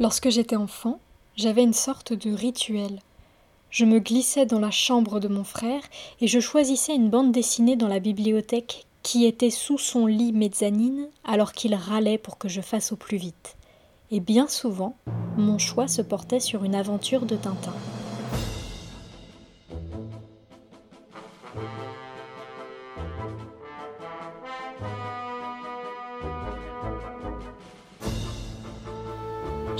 Lorsque j'étais enfant, j'avais une sorte de rituel. Je me glissais dans la chambre de mon frère et je choisissais une bande dessinée dans la bibliothèque qui était sous son lit mezzanine alors qu'il râlait pour que je fasse au plus vite. Et bien souvent, mon choix se portait sur une aventure de Tintin.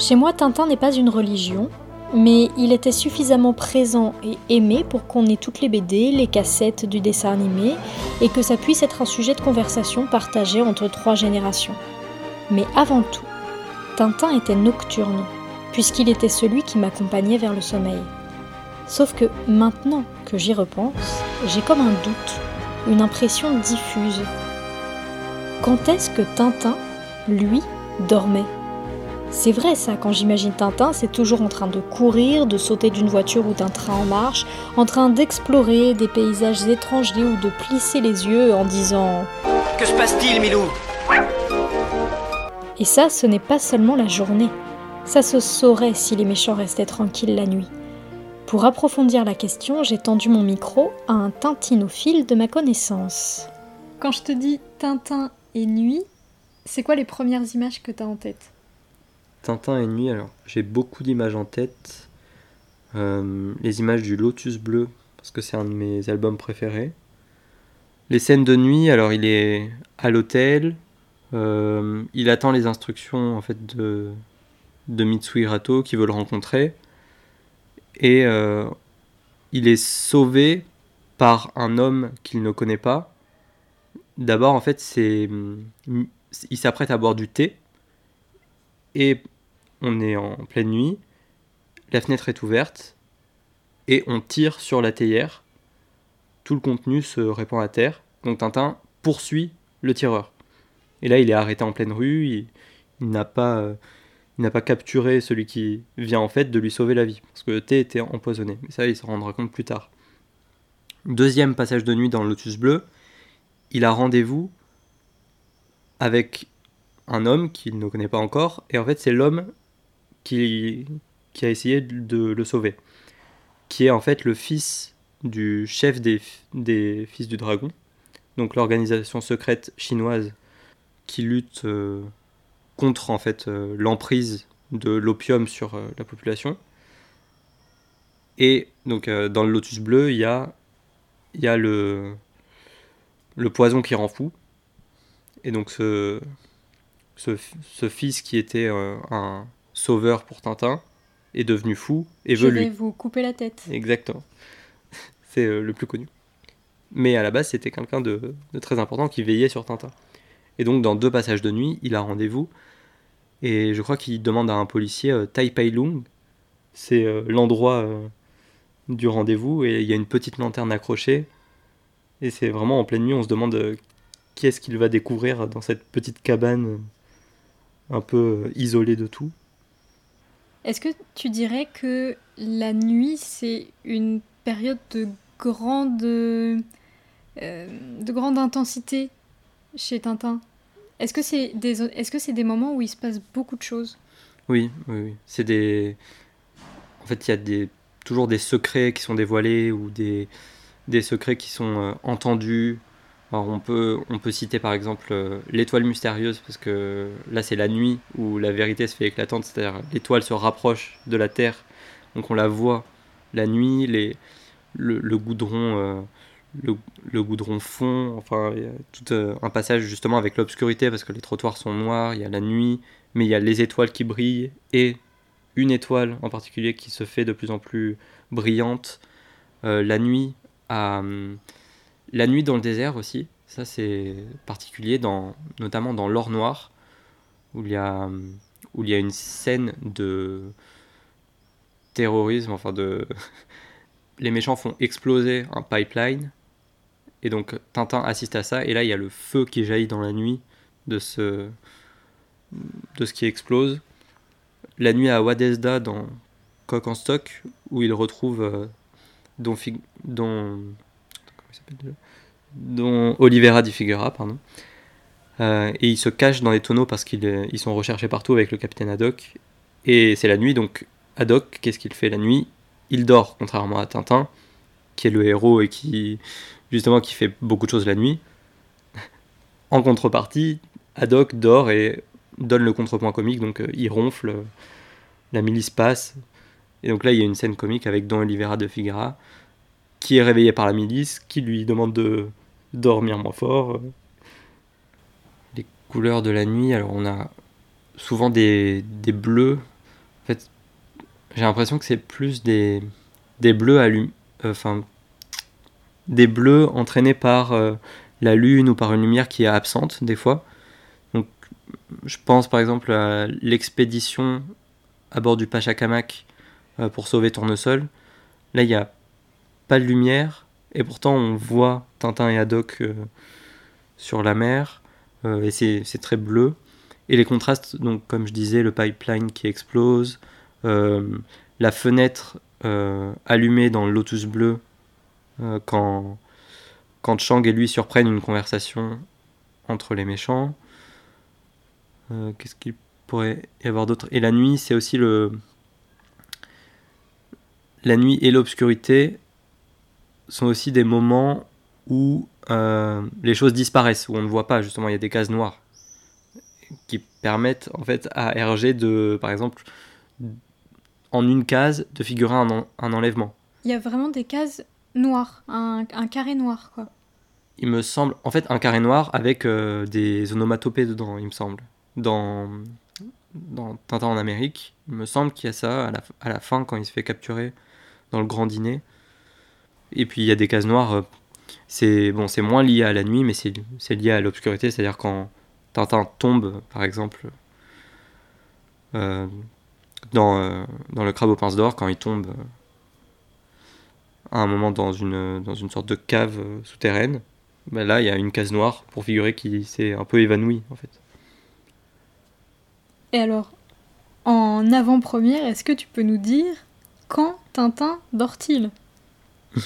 Chez moi, Tintin n'est pas une religion, mais il était suffisamment présent et aimé pour qu'on ait toutes les BD, les cassettes du dessin animé, et que ça puisse être un sujet de conversation partagé entre trois générations. Mais avant tout, Tintin était nocturne, puisqu'il était celui qui m'accompagnait vers le sommeil. Sauf que maintenant que j'y repense, j'ai comme un doute, une impression diffuse. Quand est-ce que Tintin, lui, dormait? C'est vrai ça, quand j'imagine Tintin, c'est toujours en train de courir, de sauter d'une voiture ou d'un train en marche, en train d'explorer des paysages étrangers ou de plisser les yeux en disant Que se passe-t-il, Milou? Et ça, ce n'est pas seulement la journée. Ça se saurait si les méchants restaient tranquilles la nuit. Pour approfondir la question, j'ai tendu mon micro à un tintinophile de ma connaissance. Quand je te dis Tintin et nuit, c'est quoi les premières images que tu as en tête? Tintin et nuit, alors j'ai beaucoup d'images en tête. Euh, les images du Lotus bleu, parce que c'est un de mes albums préférés. Les scènes de nuit, alors il est à l'hôtel, euh, il attend les instructions en fait de, de Mitsui Rato qui veut le rencontrer. Et euh, il est sauvé par un homme qu'il ne connaît pas. D'abord, en fait, c'est il s'apprête à boire du thé et on est en pleine nuit, la fenêtre est ouverte, et on tire sur la théière. Tout le contenu se répand à terre, donc Tintin poursuit le tireur. Et là, il est arrêté en pleine rue, il, n'a pas, euh, n'a pas capturé celui qui vient en fait de lui sauver la vie, parce que le thé était empoisonné. Mais ça, il se rendra compte plus tard. Deuxième passage de nuit dans le Lotus Bleu, il a rendez-vous avec un homme qu'il ne connaît pas encore, et en fait c'est l'homme qui, a essayé de le sauver, qui est en fait le fils du chef des, Fils du Dragon, donc l'organisation secrète chinoise qui lutte euh, contre en fait euh, l'emprise de l'opium sur euh, la population. Et donc dans le lotus bleu, il y a, y a le, le poison qui rend fou. Et donc ce, ce, fils qui était euh, un sauveur pour Tintin est devenu fou et Je veut vais lui. vous couper la tête. Exactement. C'est euh, le plus connu. Mais à la base, c'était quelqu'un de, très important qui veillait sur Tintin. Et donc, dans deux passages de nuit, il a rendez-vous. Et je crois qu'il demande à un policier euh, Tai Pai Lung. C'est l'endroit du rendez-vous. Et il y a une petite lanterne accrochée. Et c'est vraiment en pleine nuit, on se demande qui est-ce qu'il va découvrir dans cette petite cabane un peu euh, isolé de tout. Est-ce que tu dirais que la nuit, c'est une période de grande, euh, de grande intensité chez Tintin? Est-ce que c'est des, est-ce que c'est des moments où il se passe beaucoup de choses? Oui, oui, oui. C'est des. En fait, il y a des, toujours des secrets qui sont dévoilés ou des, des secrets qui sont euh, entendus on peut, citer par exemple euh, l'étoile mystérieuse, parce que là c'est la nuit où la vérité se fait éclatante, c'est-à-dire l'étoile se rapproche de la Terre, donc on la voit la nuit, le, goudron, euh, le, goudron fond, enfin y a tout euh, un passage justement avec l'obscurité, parce que les trottoirs sont noirs, il y a la nuit, mais il y a les étoiles qui brillent, et une étoile en particulier qui se fait de plus en plus brillante. la nuit à la nuit dans le désert aussi, ça c'est particulier, dans, notamment dans l'or noir, où il, y a, une scène de terrorisme, enfin de... Les méchants font exploser un pipeline, et donc Tintin assiste à ça, et là il y a le feu qui jaillit dans la nuit de ce, qui explose. La nuit à Wadesda dans Coq en stock, où il retrouve euh, dont Olivera di Figuera, pardon. Euh, et ils se cachent dans les tonneaux parce qu'ils ils sont recherchés partout avec le capitaine Haddock. Et c'est la nuit, donc Haddock, qu'est-ce qu'il fait la nuit? Il dort, contrairement à Tintin, qui est le héros et qui, justement, qui fait beaucoup de choses la nuit. En contrepartie, Haddock dort et donne le contrepoint comique, donc euh, il ronfle, la milice passe. Et donc là, il y a une scène comique avec Don Oliveira de Figuera, qui est réveillé par la milice, qui lui demande de dormir moins fort. Les couleurs de la nuit, alors on a souvent des, des bleus. En fait, j'ai l'impression que c'est plus des, des bleus allum, euh, enfin, des bleus entraînés par euh, la lune ou par une lumière qui est absente des fois. Donc, je pense par exemple à l'expédition à bord du Pachacamac euh, pour sauver Tournesol. Là, il n'y a pas de lumière et pourtant on voit Tintin et Haddock sur la mer et c'est très bleu. Et les contrastes, donc comme je disais, le pipeline qui explose, euh, la fenêtre euh, allumée dans le Lotus bleu euh, quand, quand Chang et lui surprennent une conversation entre les méchants. Qu'est-ce qu'il pourrait y avoir d'autre? Et la nuit, c'est aussi le. La nuit et l'obscurité sont aussi des moments où les choses disparaissent, où on ne voit pas, justement, il y a des cases noires qui permettent en fait à RG de, par exemple, en une case, de figurer un, un enlèvement. Il y a vraiment des cases noires, un, un, carré noir, quoi. Il me semble, en fait, un carré noir avec euh, des onomatopées dedans, il me semble. Dans, dans Tintin en Amérique, il me semble qu'il y a ça à la, à la, fin quand il se fait capturer dans le grand dîner. Et puis il y a des cases noires. Euh, c'est bon, moins lié à la nuit, mais c'est lié à l'obscurité, c'est-à-dire quand Tintin tombe, par exemple, euh, dans, euh, dans le crabe aux pinces d'or, quand il tombe à un moment dans une, dans une sorte de cave souterraine, ben là, il y a une case noire pour figurer qu'il s'est un peu évanoui, en fait. Et alors, en avant-première, est-ce que tu peux nous dire quand Tintin dort-il?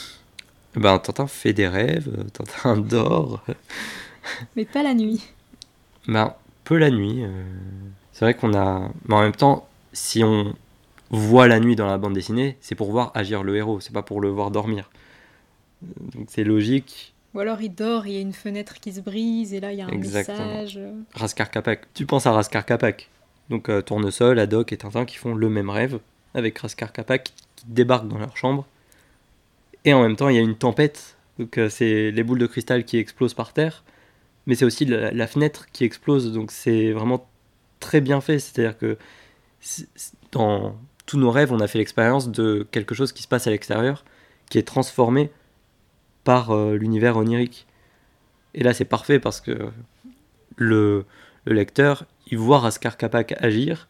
Ben, Tintin fait des rêves, Tintin dort. Mais pas la nuit. Ben, peu la nuit. Euh, c'est vrai qu'on a. Mais en même temps, si on voit la nuit dans la bande dessinée, c'est pour voir agir le héros, c'est pas pour le voir dormir. Donc c'est logique. Ou alors il dort, il y a une fenêtre qui se brise et là il y a un Exactement. message. Raskar Kapak. Tu penses à Raskar Kapak. Donc euh, Tournesol, Haddock et Tintin qui font le même rêve avec Raskar Kapak qui débarquent dans leur chambre. Et en même temps, il y a une tempête. Donc euh, c'est les boules de cristal qui explosent par terre mais c'est aussi la, fenêtre qui explose, donc c'est vraiment très bien fait. C'est-à-dire que dans tous nos rêves, on a fait l'expérience de quelque chose qui se passe à l'extérieur, qui est transformé par euh, l'univers onirique. Et là, c'est parfait parce que le, le, lecteur, il voit Raskar Kapak agir,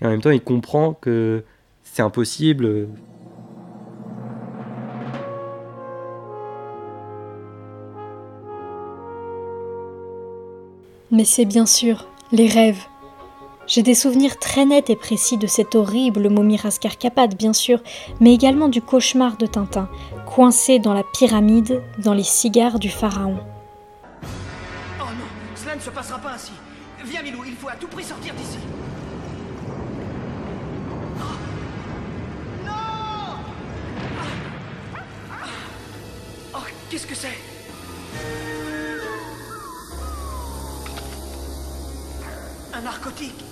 et en même temps, il comprend que c'est impossible, Mais c'est bien sûr les rêves. J'ai des souvenirs très nets et précis de cette horrible momie Rascarcapade, bien sûr, mais également du cauchemar de Tintin, coincé dans la pyramide, dans les cigares du pharaon. Oh non, cela ne se passera pas ainsi. Viens, Milou, il faut à tout prix sortir d'ici. Non Oh, qu'est-ce que c'est? Narcotique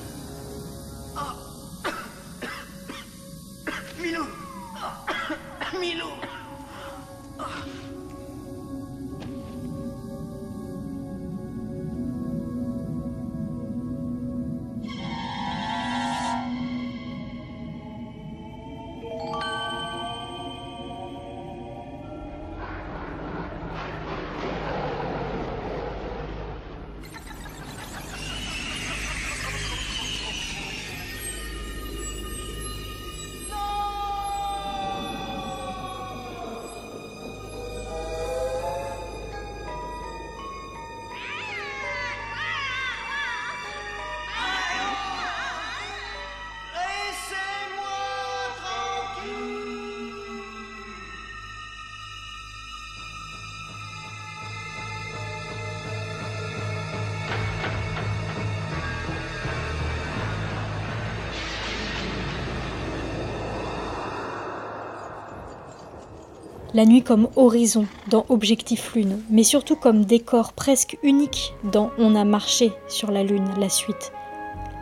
La nuit comme horizon dans Objectif Lune, mais surtout comme décor presque unique dans On a marché sur la Lune, la suite.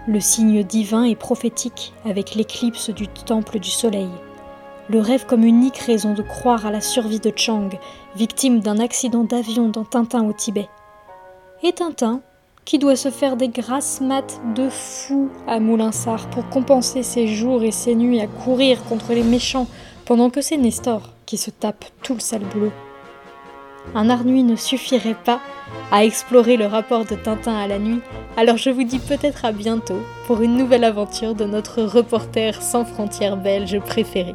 Le signe divin et prophétique avec l'éclipse du temple du soleil. Le rêve comme unique raison de croire à la survie de Chang, victime d'un accident d'avion dans Tintin au Tibet. Et Tintin, qui doit se faire des grasses maths de fou à Moulinsart pour compenser ses jours et ses nuits à courir contre les méchants pendant que c'est Nestor qui se tape tout le sale boulot. Un Arnuit ne suffirait pas à explorer le rapport de Tintin à la nuit, alors je vous dis peut-être à bientôt pour une nouvelle aventure de notre reporter sans frontières belge préféré.